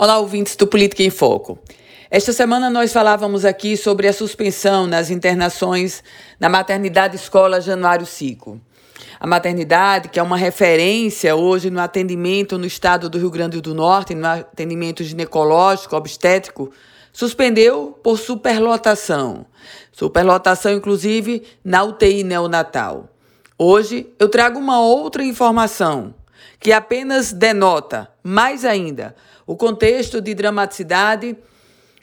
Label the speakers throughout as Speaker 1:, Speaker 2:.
Speaker 1: Olá, ouvintes do Política em Foco. Esta semana nós falávamos aqui sobre a suspensão nas internações na maternidade escola Januário Cico. A maternidade, que é uma referência hoje no atendimento no estado do Rio Grande do Norte, no atendimento ginecológico, obstétrico, suspendeu por superlotação. Superlotação, inclusive, na UTI neonatal. Hoje eu trago uma outra informação que apenas denota, mais ainda, o contexto de dramaticidade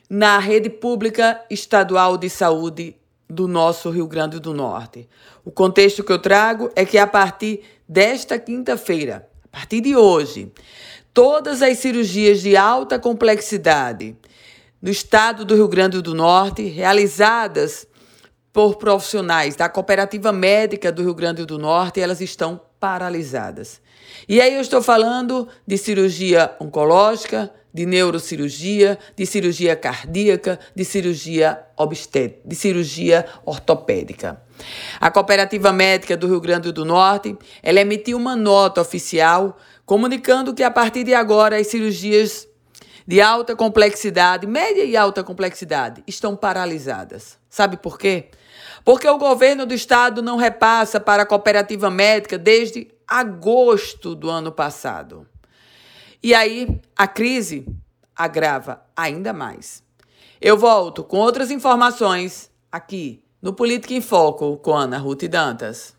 Speaker 1: na rede pública estadual de saúde do nosso Rio Grande do Norte. O contexto que eu trago é que a partir desta quinta-feira, a partir de hoje, todas as cirurgias de alta complexidade no estado do Rio Grande do Norte, realizadas por profissionais da Cooperativa Médica do Rio Grande do Norte, elas estão paralisadas. E aí eu estou falando de cirurgia oncológica, de neurocirurgia, de cirurgia cardíaca, de cirurgia obstétrica, de cirurgia ortopédica. A Cooperativa Médica do Rio Grande do Norte, ela emitiu uma nota oficial comunicando que a partir de agora as cirurgias de alta complexidade, média e alta complexidade, estão paralisadas. Sabe por quê? Porque o governo do estado não repassa para a cooperativa médica desde agosto do ano passado. E aí a crise agrava ainda mais. Eu volto com outras informações aqui no Política em Foco com Ana Ruth Dantas.